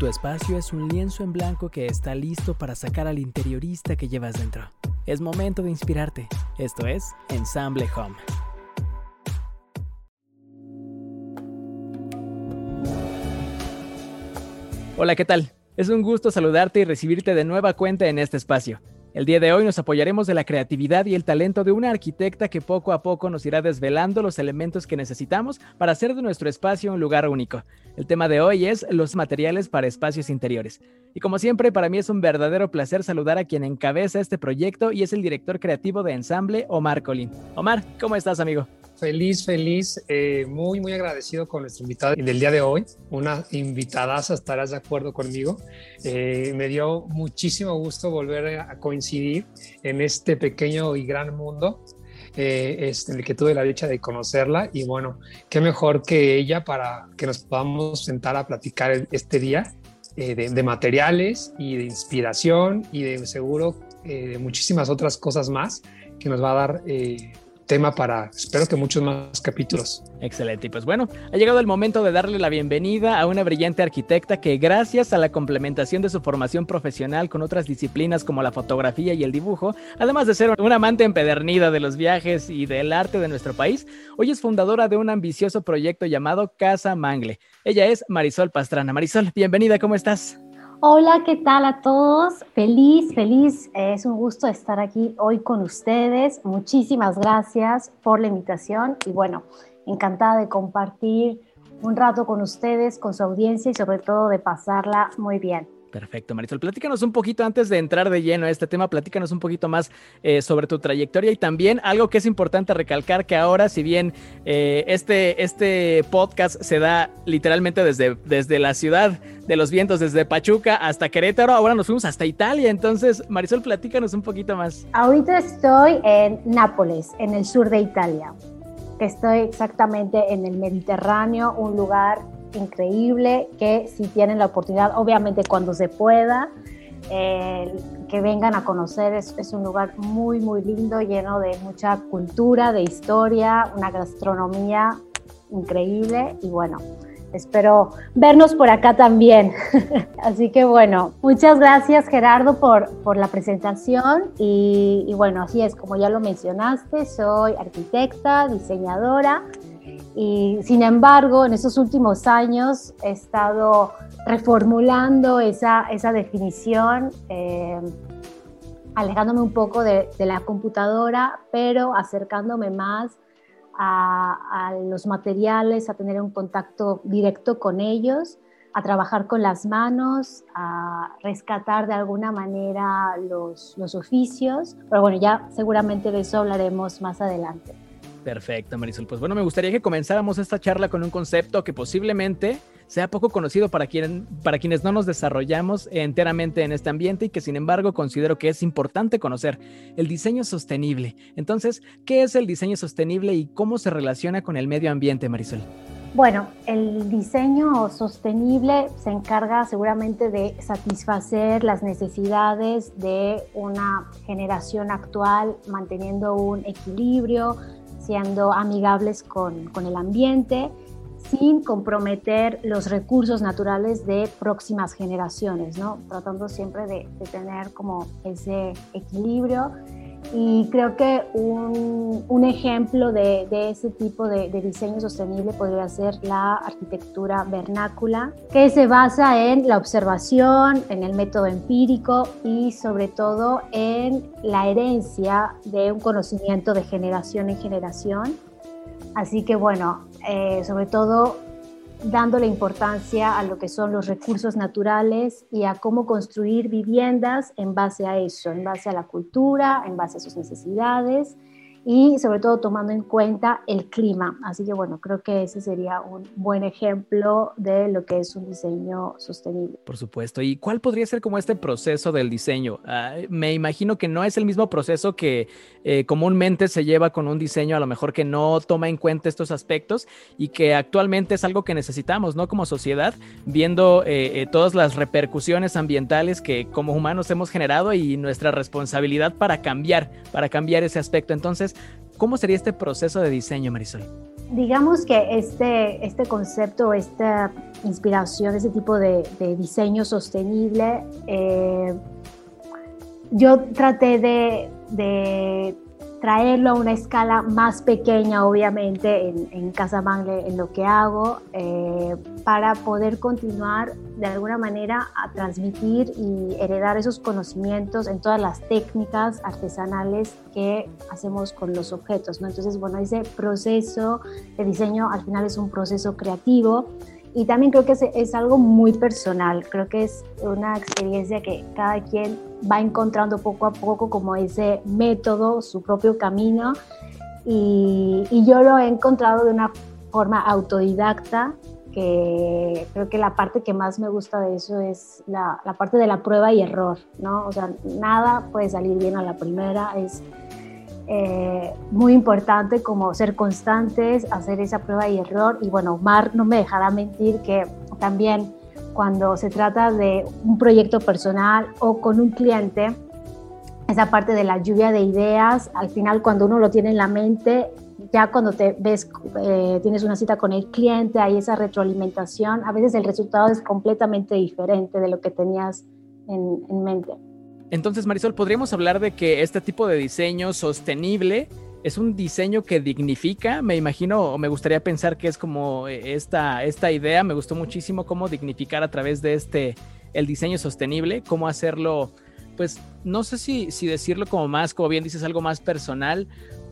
Tu espacio es un lienzo en blanco que está listo para sacar al interiorista que llevas dentro. Es momento de inspirarte. Esto es Ensamble Home. Hola, ¿qué tal? Es un gusto saludarte y recibirte de nueva cuenta en este espacio. El día de hoy nos apoyaremos de la creatividad y el talento de una arquitecta que poco a poco nos irá desvelando los elementos que necesitamos para hacer de nuestro espacio un lugar único. El tema de hoy es los materiales para espacios interiores. Y como siempre, para mí es un verdadero placer saludar a quien encabeza este proyecto y es el director creativo de Ensamble, Omar Colín. Omar, ¿cómo estás, amigo? Feliz, feliz, eh, muy, muy agradecido con nuestro invitado del día de hoy. Una invitada, estarás de acuerdo conmigo. Eh, me dio muchísimo gusto volver a coincidir en este pequeño y gran mundo eh, este, el que tuve la dicha de conocerla. Y bueno, qué mejor que ella para que nos podamos sentar a platicar este día de, de, materiales y de inspiración y de seguro de muchísimas otras cosas más que nos va a dar tema para, espero que muchos más capítulos. Excelente. Y pues bueno, ha llegado el momento de darle la bienvenida a una brillante arquitecta que gracias a la complementación de su formación profesional con otras disciplinas como la fotografía y el dibujo, además de ser una amante empedernida de los viajes y del arte de nuestro país, hoy es fundadora de un ambicioso proyecto llamado Casa Mangle. Ella es Marisol Pastrana. Marisol, bienvenida, ¿cómo estás? Hola, ¿qué tal a todos? Feliz, feliz. Es un gusto estar aquí hoy con ustedes. Muchísimas gracias por la invitación y bueno, encantada de compartir un rato con ustedes, con su audiencia y sobre todo de pasarla muy bien. Perfecto, Marisol. Platícanos un poquito antes de entrar de lleno a este tema, platícanos un poquito más eh, sobre tu trayectoria y también algo que es importante recalcar que ahora, si bien eh, este, este podcast se da literalmente desde, desde la ciudad de los vientos, desde Pachuca hasta Querétaro, ahora nos fuimos hasta Italia. Entonces, Marisol, platícanos un poquito más. Ahorita estoy en Nápoles, en el sur de Italia, estoy exactamente en el Mediterráneo, un lugar increíble que si tienen la oportunidad, obviamente cuando se pueda, eh, que vengan a conocer. Es, es, un lugar muy, muy lindo, lleno de mucha cultura, de historia, una gastronomía increíble y bueno. Espero vernos por acá también. así que bueno, muchas gracias Gerardo por, por la presentación y, y bueno, así es, como ya lo mencionaste, soy arquitecta, diseñadora, y sin embargo, en estos últimos años he estado reformulando esa, esa definición, eh, alejándome un poco de, de, la computadora, pero acercándome más a, a, los materiales, a tener un contacto directo con ellos, a trabajar con las manos, a rescatar de alguna manera los, los oficios. Pero bueno, ya seguramente de eso hablaremos más adelante. Perfecto, Marisol. Pues bueno, me gustaría que comenzáramos esta charla con un concepto que posiblemente sea poco conocido para, para quienes no nos desarrollamos enteramente en este ambiente y que sin embargo considero que es importante conocer, el diseño sostenible. Entonces, ¿qué es el diseño sostenible y cómo se relaciona con el medio ambiente, Marisol? Bueno, el diseño sostenible se encarga seguramente de satisfacer las necesidades de una generación actual, manteniendo un equilibrio, siendo amigables con, con el ambiente, sin comprometer los recursos naturales de próximas generaciones, ¿no? Tratando siempre de, de tener como ese equilibrio. Y creo que un, un ejemplo de, de, ese tipo de, de, diseño sostenible podría ser la arquitectura vernácula, que se basa en la observación, en el método empírico y sobre todo en la herencia de un conocimiento de generación en generación. Así que bueno, eh, sobre todo dándole importancia a lo que son los recursos naturales y a cómo construir viviendas en base a eso, en base a la cultura, en base a sus necesidades y sobre todo tomando en cuenta el clima. Así que bueno, creo que ese sería un buen ejemplo de lo que es un diseño sostenible. Por supuesto. ¿Y cuál podría ser como este proceso del diseño? Uh, me imagino que no es el mismo proceso que eh, comúnmente se lleva con un diseño, a lo mejor que no toma en cuenta estos aspectos y que actualmente es algo que necesitamos, ¿no? Como sociedad, viendo eh, eh, todas las repercusiones ambientales que como humanos hemos generado y nuestra responsabilidad para cambiar, para cambiar ese aspecto. Entonces, ¿cómo sería este proceso de diseño, Marisol? digamos que este, este concepto, esta inspiración, ese tipo de, diseño sostenible, eh, yo traté de, traerlo a una escala más pequeña, obviamente, en, en Casamangle, en lo que hago, eh, para poder continuar de alguna manera a transmitir y heredar esos conocimientos en todas las técnicas artesanales que hacemos con los objetos. ¿no? Entonces, bueno, ese proceso de diseño al final es un proceso creativo y también creo que es, algo muy personal, creo que es una experiencia que cada quien va encontrando poco a poco como ese método, su propio camino y yo lo he encontrado de una forma autodidacta que creo que la parte que más me gusta de eso es la, la parte de la prueba y error, ¿no? O sea, nada puede salir bien a la primera, es eh, muy importante como ser constantes, hacer esa prueba y error. Y bueno, Mar no me dejará mentir que también cuando se trata de un proyecto personal o con un cliente, esa parte de la lluvia de ideas, al final cuando uno lo tiene en la mente, ya cuando te ves, eh, tienes una cita con el cliente, hay esa retroalimentación, a veces el resultado es completamente diferente de lo que tenías en, en mente. Entonces, Marisol, podríamos hablar de que este tipo de diseño sostenible es un diseño que dignifica, me imagino, o me gustaría pensar que es como eh, esta, esta idea, me gustó muchísimo cómo dignificar a través de este, el diseño sostenible, cómo hacerlo, pues no sé si, si decirlo como más, como bien dices, algo más personal,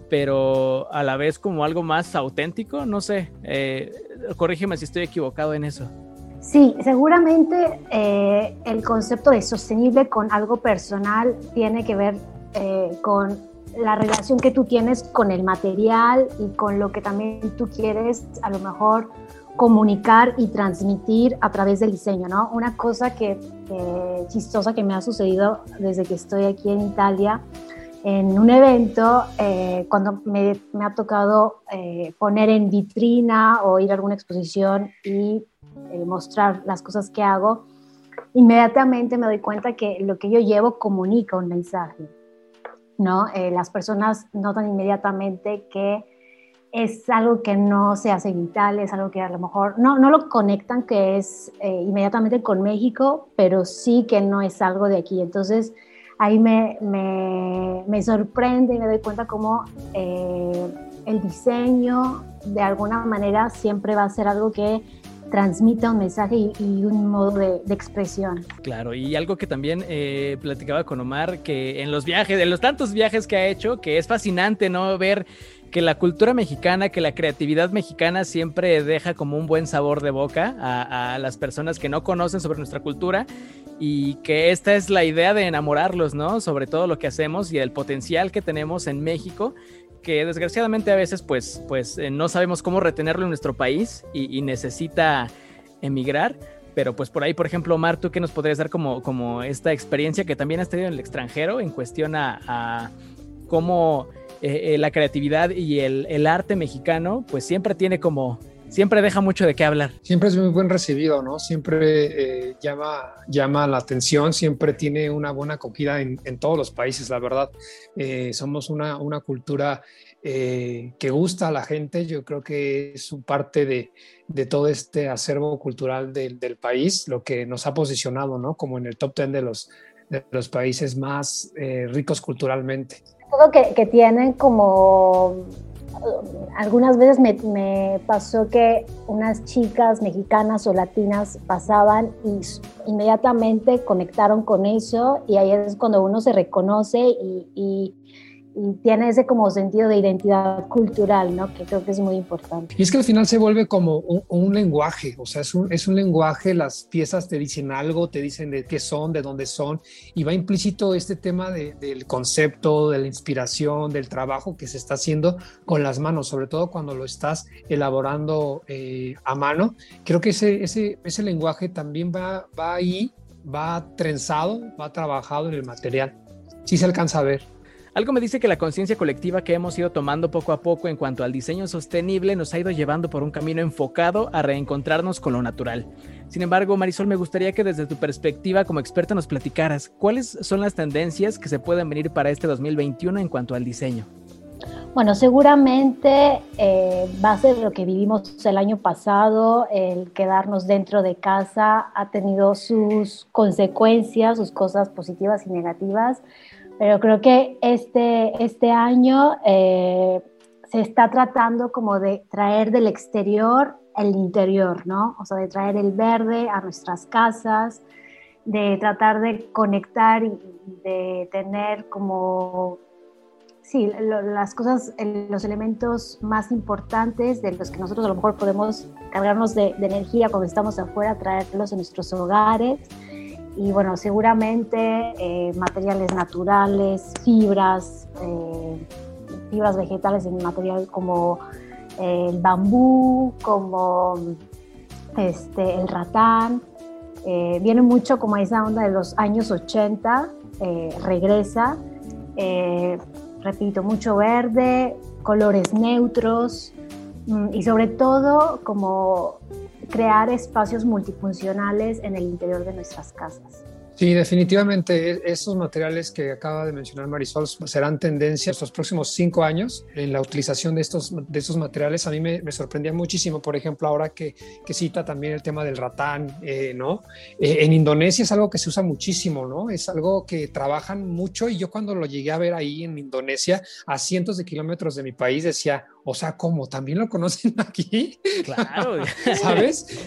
pero a la vez como algo más auténtico, no sé, eh, corrígeme si estoy equivocado en eso. Sí, seguramente eh, el concepto de sostenible con algo personal tiene que ver eh, con la relación que tú tienes con el material y con lo que también tú quieres a lo mejor comunicar y transmitir a través del diseño, ¿no? Una cosa que chistosa que me ha sucedido desde que estoy aquí en Italia, en un evento, eh, cuando me, me, ha tocado poner en vitrina o ir a alguna exposición y eh, mostrar las cosas que hago, inmediatamente me doy cuenta que lo que yo llevo comunica un mensaje, ¿no? Eh, las personas notan inmediatamente que es algo que no se hace vital, es algo que a lo mejor no, no lo conectan que es eh, inmediatamente con México, pero sí que no es algo de aquí. Entonces ahí me, me, me sorprende y me doy cuenta cómo el diseño de alguna manera siempre va a ser algo que transmita un mensaje y, un modo de, expresión. Claro, y algo que también eh, platicaba con Omar, que en los viajes, en los tantos viajes que ha hecho, que es fascinante, ¿no? Ver que la cultura mexicana, que la creatividad mexicana siempre deja como un buen sabor de boca a, a, las personas que no conocen sobre nuestra cultura y que esta es la idea de enamorarlos, ¿no? Sobre todo lo que hacemos y el potencial que tenemos en México que desgraciadamente a veces pues, pues eh, no sabemos cómo retenerlo en nuestro país y, necesita emigrar. Pero pues por ahí, por ejemplo, Omar, ¿tú qué nos podrías dar como, como esta experiencia que también has tenido en el extranjero en cuestión a, cómo eh, eh, la creatividad y el, el, arte mexicano pues siempre tiene como siempre deja mucho de qué hablar. Siempre es muy buen recibido, ¿no? Siempre eh, llama, llama la atención, siempre tiene una buena acogida en, todos los países, la verdad. Eh, somos una, una cultura eh, que gusta a la gente, yo creo que es parte de, de todo este acervo cultural del, del, país, lo que nos ha posicionado, ¿no? Como en el top 10 de los, de los países más ricos culturalmente. Todo que, que tienen como algunas veces me, pasó que unas chicas mexicanas o latinas pasaban y inmediatamente conectaron con eso y ahí es cuando uno se reconoce y y tiene ese como sentido de identidad cultural, ¿no? Que creo que es muy importante. Y es que al final se vuelve como un, lenguaje, o sea, es un, es un, lenguaje, las piezas te dicen algo, te dicen de qué son, de dónde son, y va implícito este tema de, del concepto, de la inspiración, del trabajo que se está haciendo con las manos, sobre todo cuando lo estás elaborando eh, a mano. Creo que ese, ese, ese lenguaje también va, va ahí, va trenzado, va trabajado en el material. Sí se alcanza a ver. Algo me dice que la conciencia colectiva que hemos ido tomando poco a poco en cuanto al diseño sostenible nos ha ido llevando por un camino enfocado a reencontrarnos con lo natural. Sin embargo, Marisol, me gustaría que desde tu perspectiva como experta nos platicaras cuáles son las tendencias que se pueden venir para este 2021 en cuanto al diseño. Bueno, seguramente eh, va a ser lo que vivimos el año pasado, el quedarnos dentro de casa ha tenido sus consecuencias, sus cosas positivas y negativas, pero creo que este, este año eh, se está tratando como de traer del exterior el interior, ¿no? O sea, de traer el verde a nuestras casas, de tratar de conectar y de tener como sí, las cosas, los elementos más importantes de los que nosotros a lo mejor podemos cargarnos de, energía cuando estamos afuera, traerlos en nuestros hogares. Y bueno, seguramente eh, materiales naturales, fibras, eh, fibras vegetales en material como eh, el bambú, como este, el ratán. viene mucho como esa onda de los años 80, regresa repito, mucho verde, colores neutros mm, y sobre todo como crear espacios multifuncionales en el interior de nuestras casas. Sí, definitivamente e-, esos materiales que acaba de mencionar Marisol serán tendencia estos próximos cinco años en la utilización de estos, de estos materiales. A mí me, sorprendía muchísimo, por ejemplo, ahora que, que cita también el tema del ratán, eh, ¿no? Eh, en Indonesia es algo que se usa muchísimo, ¿no? Es algo que trabajan mucho y yo cuando lo llegué a ver ahí en Indonesia, a cientos de kilómetros de mi país, decía, o sea, ¿cómo? ¿También lo conocen aquí? Claro. ¿Sabes?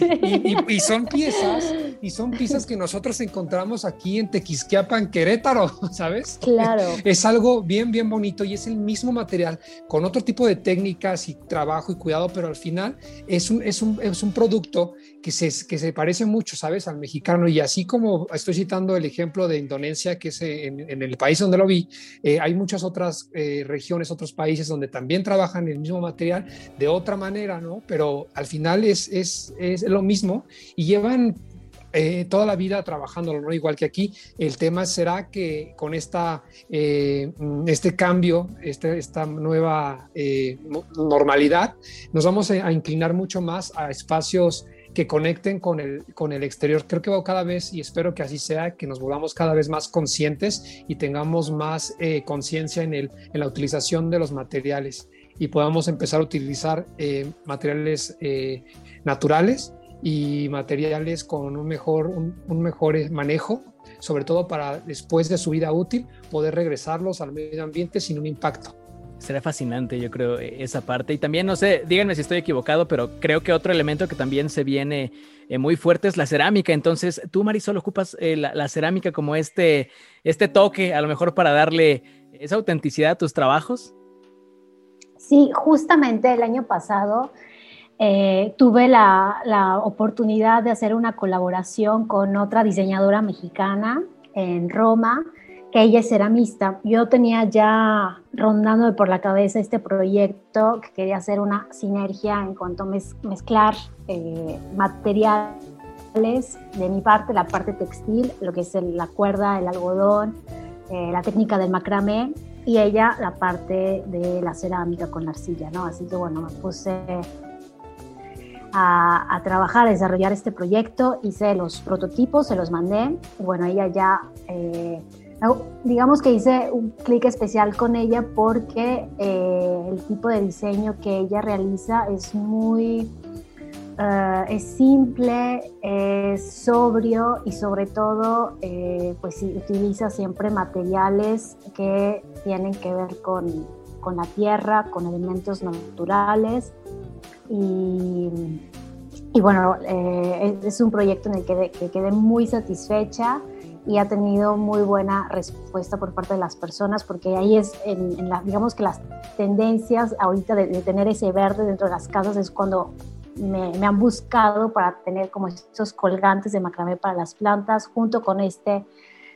Y, son piezas, y son piezas que nosotros encontramos aquí en Tequisquiapan, Querétaro, ¿sabes? Claro. Es algo bien, bien bonito y es el mismo material con otro tipo de técnicas y trabajo y cuidado, pero al final es un, es un, es un producto que se, que se parece mucho, ¿sabes? Al mexicano. Y así como estoy citando el ejemplo de Indonesia, que es en, el país donde lo vi, eh, hay muchas otras eh, regiones, otros países donde también trabajan el mismo material de otra manera, ¿no? Pero al final es, es, es lo mismo y llevan eh, toda la vida trabajándolo, ¿no? Igual que aquí, el tema será que con esta, este cambio, este, esta nueva normalidad, nos vamos a, inclinar mucho más a espacios que conecten con el, con el exterior. Creo que va cada vez, y espero que así sea, que nos volvamos cada vez más conscientes y tengamos más eh, conciencia en, en la utilización de los materiales y podamos empezar a utilizar eh, materiales eh, naturales y materiales con un mejor, un mejor manejo, sobre todo para después de su vida útil poder regresarlos al medio ambiente sin un impacto. Será fascinante, yo creo, e, esa parte. Y también, no sé, díganme si estoy equivocado, pero creo que otro elemento que también se viene eh, muy fuerte es la cerámica. Entonces, tú, Marisol, ocupas eh, la, cerámica como este, este toque, a lo mejor para darle esa autenticidad a tus trabajos. Sí, justamente el año pasado eh, tuve la, la oportunidad de hacer una colaboración con otra diseñadora mexicana en Roma que ella es ceramista. Yo tenía ya rondando por la cabeza este proyecto que quería hacer una sinergia en cuanto a mezclar eh, materiales de mi parte, la parte textil, lo que es la cuerda, el algodón, eh, la técnica del macramé y ella la parte de la cerámica con la arcilla, ¿no? Así que bueno, me puse a, trabajar, a desarrollar este proyecto, hice los prototipos, se los mandé, bueno, ella ya... Eh, digamos que hice un clic especial con ella porque eh, el tipo de diseño que ella realiza es muy eh, es simple, es sobrio y sobre todo eh, pues utiliza siempre materiales que tienen que ver con, con la tierra, con elementos naturales y, bueno, es un proyecto en el que quedé muy satisfecha y ha tenido muy buena respuesta por parte de las personas porque ahí es, en, la, digamos que las tendencias ahorita de, tener ese verde dentro de las casas es cuando me, me, han buscado para tener como estos colgantes de macramé para las plantas junto con, este,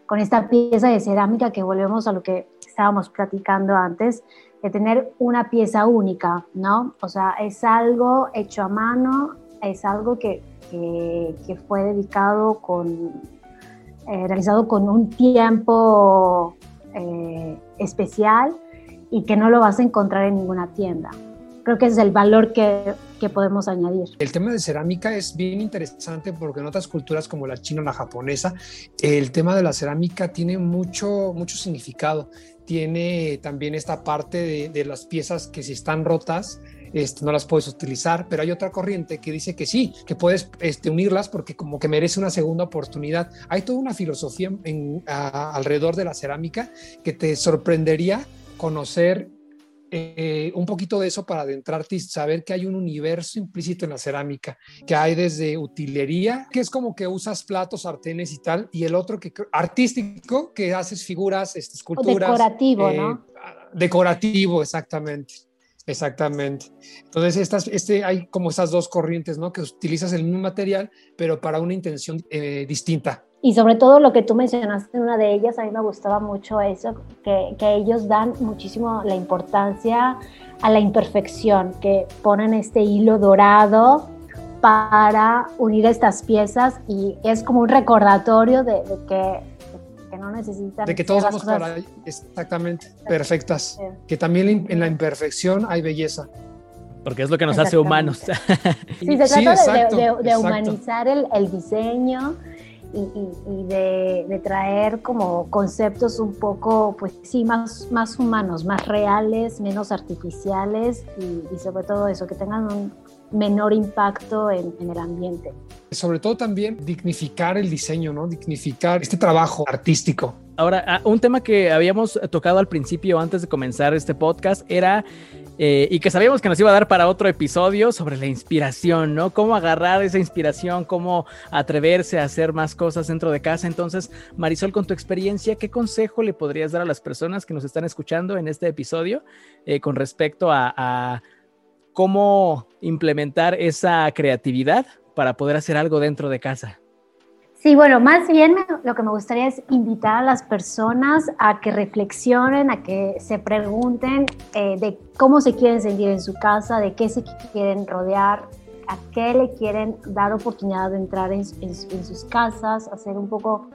con esta pieza de cerámica que volvemos a lo que estábamos platicando antes, de tener una pieza única, ¿no? O sea, es algo hecho a mano, es algo que, que, que fue dedicado con eh, realizado con un tiempo eh, especial y que no lo vas a encontrar en ninguna tienda. creo que es el valor que, que, podemos añadir. El tema de cerámica es bien interesante porque en otras culturas como la china o la japonesa, el tema de la cerámica tiene mucho, mucho significado. Tiene también esta parte de, de las piezas que si están rotas, este, no las puedes utilizar, pero hay otra corriente que dice que sí, que puedes este, unirlas porque como que merece una segunda oportunidad. Hay toda una filosofía en, alrededor de la cerámica que te sorprendería conocer eh, un poquito de eso para adentrarte y saber que hay un universo implícito en la cerámica, que hay desde utilería, que es como que usas platos, sartenes y tal, y el otro que artístico, que haces figuras, este, esculturas. decorativo, ¿no? Eh, decorativo, exactamente. Exactamente. Entonces, estas, este, hay como esas dos corrientes, ¿no? Que utilizas el mismo material, pero para una intención eh, distinta. Y sobre todo lo que tú mencionaste en una de ellas, a mí me gustaba mucho eso, que, que ellos dan muchísimo la importancia a la imperfección, que ponen este hilo dorado para unir estas piezas y es como un recordatorio de que no necesitan. De que todos somos para exactamente perfectas. Que también en la imperfección hay belleza. Porque es lo que nos hace humanos. Sí, se trata de, humanizar el, el diseño y, y, de, de, traer como conceptos un poco, pues sí, más, más humanos, más reales, menos artificiales y, y sobre todo eso, que tengan un, menor impacto en, el ambiente. Sobre todo también dignificar el diseño, ¿no? Dignificar este trabajo artístico. Ahora, ah, un tema que habíamos tocado al principio antes de comenzar este podcast era eh, y que sabíamos que nos iba a dar para otro episodio sobre la inspiración, ¿no? Cómo agarrar esa inspiración, cómo atreverse a hacer más cosas dentro de casa. Entonces, Marisol, con tu experiencia, ¿qué consejo le podrías dar a las personas que nos están escuchando en este episodio eh, con respecto a cómo implementar esa creatividad para poder hacer algo dentro de casa. Sí, bueno, más bien lo que me gustaría es invitar a las personas a que reflexionen, a que se pregunten eh, de cómo se quieren sentir en su casa, de qué se quieren rodear, a qué le quieren dar oportunidad de entrar en, sus casas, a ser un poco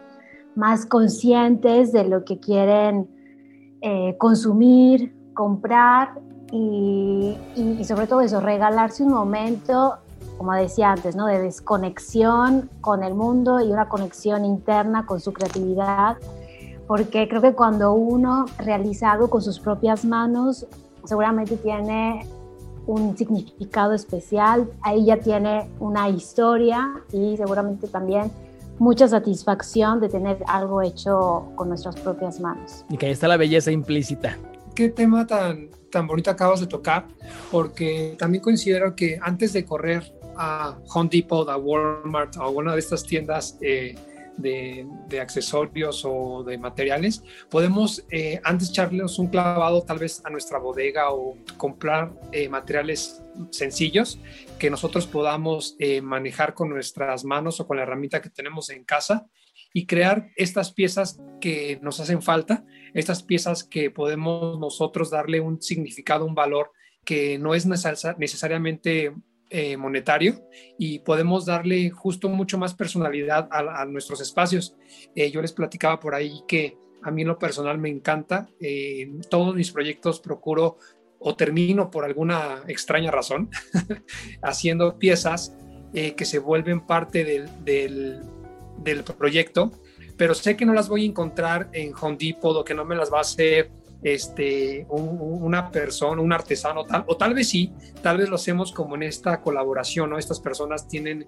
más conscientes de lo que quieren eh, consumir, comprar y, sobre todo eso, regalarse un momento, como decía antes, ¿no? de desconexión con el mundo y una conexión interna con su creatividad, porque creo que cuando uno realiza algo con sus propias manos, seguramente tiene un significado especial, ahí ya tiene una historia y seguramente también mucha satisfacción de tener algo hecho con nuestras propias manos. Y que ahí está la belleza implícita. Qué tema tan tan bonito acabas de tocar, porque también considero que antes de correr a Home Depot, a Walmart, a alguna de estas tiendas eh, de, accesorios o de materiales, podemos eh, antes echarles un clavado tal vez a nuestra bodega o comprar eh, materiales sencillos que nosotros podamos manejar con nuestras manos o con la herramienta que tenemos en casa y crear estas piezas que nos hacen falta, estas piezas que podemos nosotros darle un significado, un valor que no es necesariamente eh, monetario y podemos darle justo mucho más personalidad a, nuestros espacios. Eh, yo les platicaba por ahí que a mí lo personal me encanta, eh, todos mis proyectos procuro o termino por alguna extraña razón haciendo piezas que se vuelven parte del proyecto, pero sé que no las voy a encontrar en Home Depot o que no me las va a hacer este, una persona, un artesano tal, o tal vez sí, tal vez lo hacemos como en esta colaboración, ¿no? Estas personas tienen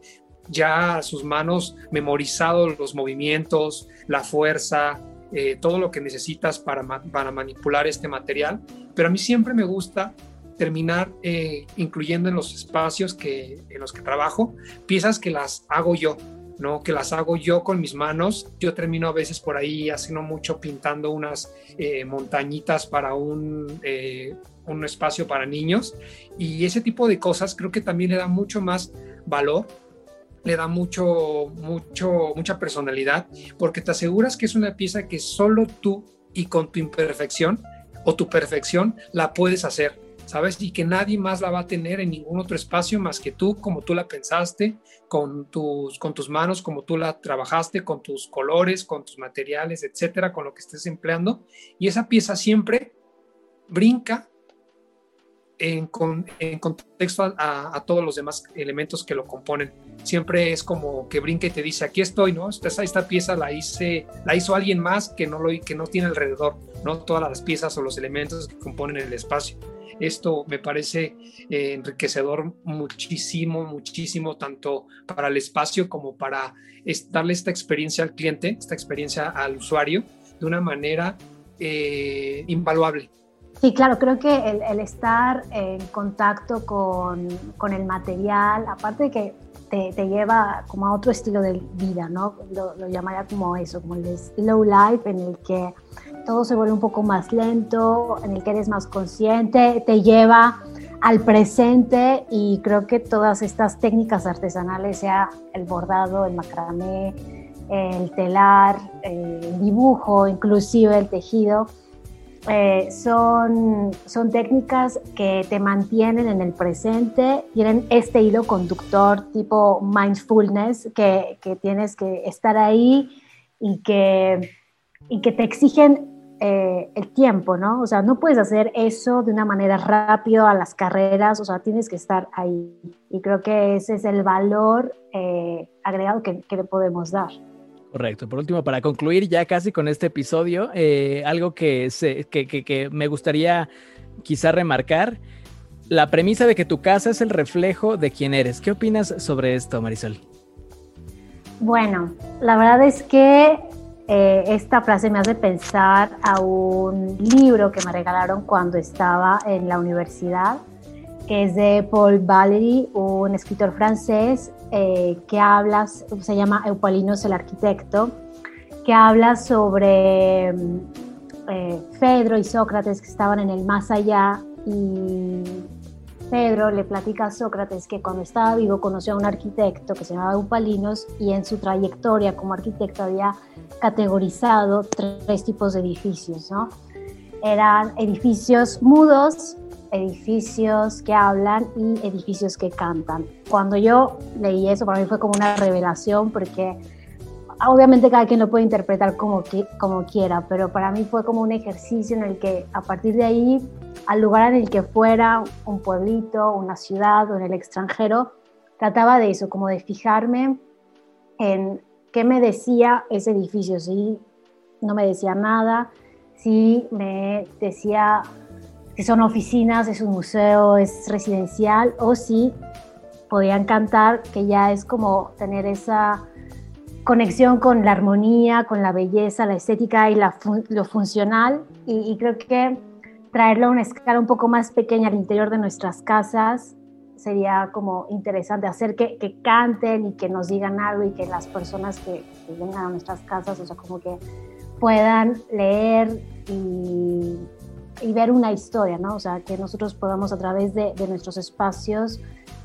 ya sus manos memorizados los movimientos, la fuerza, eh, todo lo que necesitas para, para, manipular este material, pero a mí siempre me gusta terminar eh, incluyendo en los espacios que, en los que trabajo piezas que las hago yo, ¿no? que las hago yo con mis manos. Yo termino a veces por ahí haciendo mucho pintando unas eh, montañitas para un, eh, un espacio para niños y ese tipo de cosas creo que también le da mucho más valor le da mucho, mucho, mucha personalidad, porque te aseguras que es una pieza que solo tú y con tu imperfección o tu perfección la puedes hacer. ¿Sabes? Y que nadie más la va a tener en ningún otro espacio más que tú, como tú la pensaste, con tus, con tus manos, como tú la trabajaste, con tus colores, con tus materiales, etcétera, con lo que estés empleando. Y esa pieza siempre brinca en, contexto a, todos los demás elementos que lo componen. Siempre es como que brinca y te dice, aquí estoy, ¿no? Esta, esta pieza la, hice, la hizo alguien más que no, lo, que no tiene alrededor, ¿no? Todas las piezas o los elementos que componen el espacio. Esto me parece eh, enriquecedor muchísimo, muchísimo, tanto para el espacio como para darle esta experiencia al cliente, esta experiencia al usuario, de una manera eh, invaluable. Sí, claro, creo que el, estar en contacto con, con, el material, aparte de que te, lleva como a otro estilo de vida, ¿no? Lo, lo, llamaría como eso, como el slow life, en el que todo se vuelve un poco más lento, en el que eres más consciente, te lleva al presente y creo que todas estas técnicas artesanales, sea el bordado, el macramé, el telar, el dibujo, inclusive el tejido, eh, son, son técnicas que te mantienen en el presente, tienen este hilo conductor tipo mindfulness, que, que tienes que estar ahí y que, y que te exigen eh, el tiempo, ¿no? O sea, no puedes hacer eso de una manera rápida a las carreras, o sea, tienes que estar ahí. Y creo que ese es el valor eh, agregado que, que le podemos dar. Correcto. Por último, para concluir ya casi con este episodio, eh, algo que, me gustaría quizá remarcar, la premisa de que tu casa es el reflejo de quién eres. ¿Qué opinas sobre esto, Marisol? Bueno, la verdad es que eh, esta frase me hace pensar a un libro que me regalaron cuando estaba en la universidad, que es de Paul Valéry, un escritor francés eh, que habla, se llama Eupalinos el arquitecto, que habla sobre mm, eh, Pedro y Sócrates que estaban en el más allá y Pedro le platica a Sócrates que cuando estaba vivo conoció a un arquitecto que se llamaba Eupalinos y en su trayectoria como arquitecto había categorizado tres tipos de edificios, ¿no? Eran edificios mudos, edificios que hablan y edificios que cantan. Cuando yo leí eso, para mí fue como una revelación porque obviamente cada quien lo puede interpretar como, como quiera, pero para mí fue como un ejercicio en el que a partir de ahí, al lugar en el que fuera, un pueblito, una ciudad o en el extranjero, trataba de eso, como de fijarme en qué me decía ese edificio, si no me decía nada, si me decía si son oficinas, es un museo, es residencial, o si podían cantar, que ya es como tener esa conexión con la armonía, con la belleza, la estética y la lo funcional. Y, creo que traerlo a una escala un poco más pequeña al interior de nuestras casas sería como interesante hacer que, que canten y que nos digan algo y que las personas que, que vengan a nuestras casas, o sea, como que puedan leer y y ver una historia, ¿no? O sea, que nosotros podamos a través de, nuestros espacios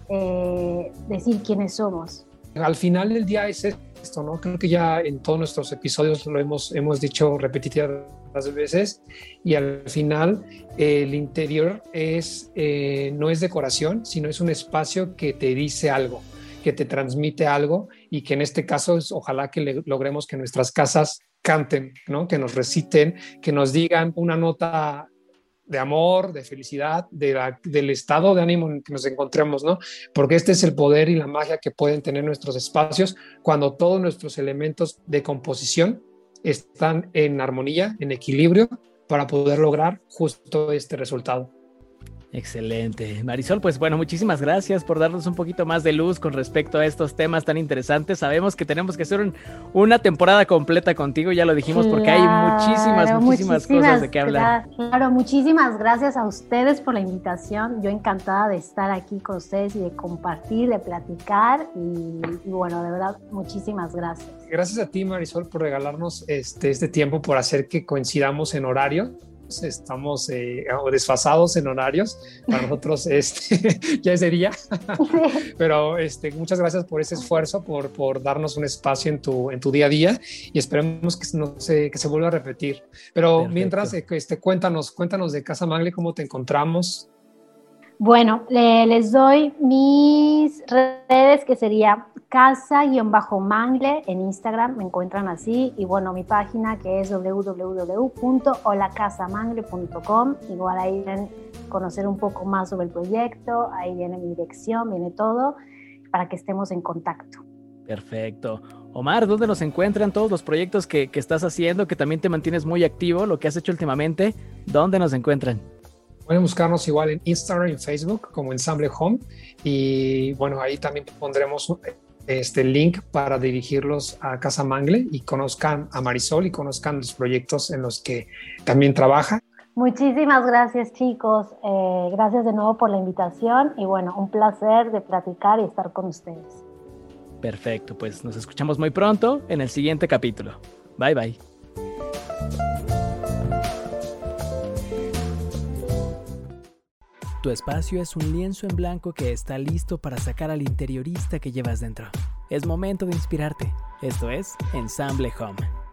eh, decir quiénes somos. Al final del día es esto, ¿no? Creo que ya en todos nuestros episodios lo hemos, hemos dicho repetitivas veces y al final el interior es, eh, no es decoración, sino es un espacio que te dice algo, que te transmite algo y que en este caso es, ojalá que logremos que nuestras casas canten, ¿no? que nos reciten, que nos digan una nota de amor, de felicidad, del estado de ánimo en que nos encontremos, ¿no? Porque este es el poder y la magia que pueden tener nuestros espacios cuando todos nuestros elementos de composición están en armonía, en equilibrio, para poder lograr justo este resultado. Excelente. Marisol, pues bueno, muchísimas gracias por darnos un poquito más de luz con respecto a estos temas tan interesantes. Sabemos que tenemos que hacer una temporada completa contigo, ya lo dijimos, porque hay muchísimas, muchísimas, cosas de qué hablar. Claro, muchísimas gracias a ustedes por la invitación. Yo encantada de estar aquí con ustedes y de compartir, de platicar y, bueno, de verdad, muchísimas gracias. Gracias a ti, Marisol, por regalarnos este, este tiempo, por hacer que coincidamos en horario estamos eh, desfasados en horarios. Para nosotros este, ya es de día. Pero este, muchas gracias por ese esfuerzo, por, por darnos un espacio en tu, en tu día a día y esperemos que, no se, que se vuelva a repetir. Pero mientras, este, cuéntanos, cuéntanos de Casa Mangle, cómo te encontramos. Bueno, les doy mis redes que sería casa-mangle en Instagram, me encuentran así, y bueno, mi página que es www.holacasamangle.com, igual ahí vienen conocer un poco más sobre el proyecto, ahí viene mi dirección, viene todo, para que estemos en contacto. Perfecto. Omar, ¿dónde nos encuentran todos los proyectos que, que estás haciendo, que también te mantienes muy activo, lo que has hecho últimamente? ¿Dónde nos encuentran? Pueden buscarnos igual en Instagram y Facebook como Ensamble Home y bueno, ahí también pondremos este link para dirigirlos a Casa Mangle y conozcan a Marisol y conozcan los proyectos en los que también trabaja. Muchísimas gracias chicos, eh, gracias de nuevo por la invitación y bueno, un placer de platicar y estar con ustedes. Perfecto, pues nos escuchamos muy pronto en el siguiente capítulo. Bye bye. Tu espacio es un lienzo en blanco que está listo para sacar al interiorista que llevas dentro. Es momento de inspirarte. Esto es Ensamble Home.